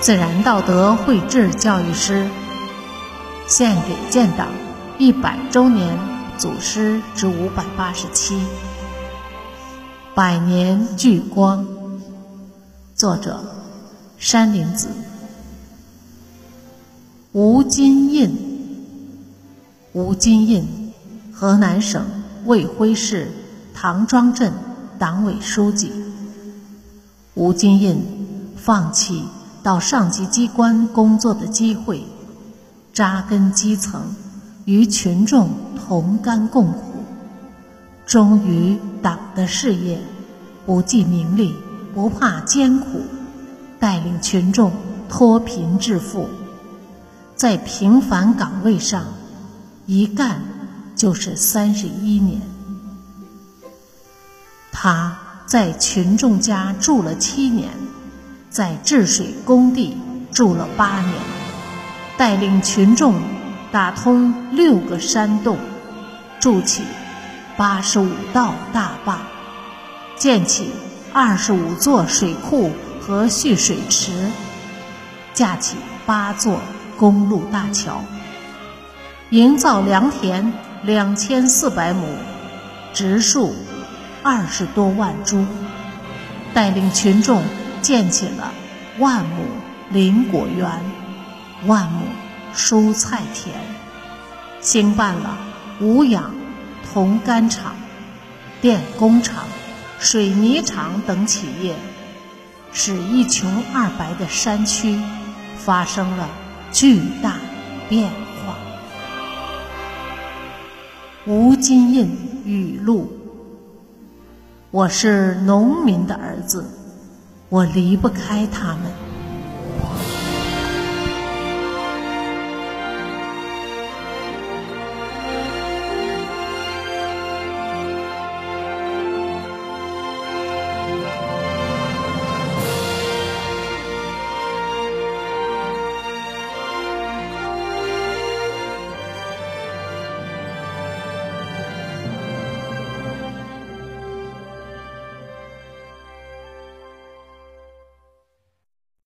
自然道德绘制教育师，献给建党一百周年祖师之五百八十七。百年聚光，作者山林子。吴金印，吴金印，河南省卫辉市唐庄镇党委书记。吴金印放弃到上级机关工作的机会，扎根基层，与群众同甘共苦，忠于党的事业，不计名利，不怕艰苦，带领群众脱贫致富。在平凡岗位上，一干就是三十一年。他在群众家住了七年，在治水工地住了八年，带领群众打通六个山洞，筑起八十五道大坝，建起二十五座水库和蓄水池，架起八座。公路大桥，营造良田两千四百亩，植树二十多万株，带领群众建起了万亩林果园、万亩蔬菜田，兴办了无氧铜杆厂、电工厂、水泥厂等企业，使一穷二白的山区发生了。巨大变化。吴金印语录：我是农民的儿子，我离不开他们。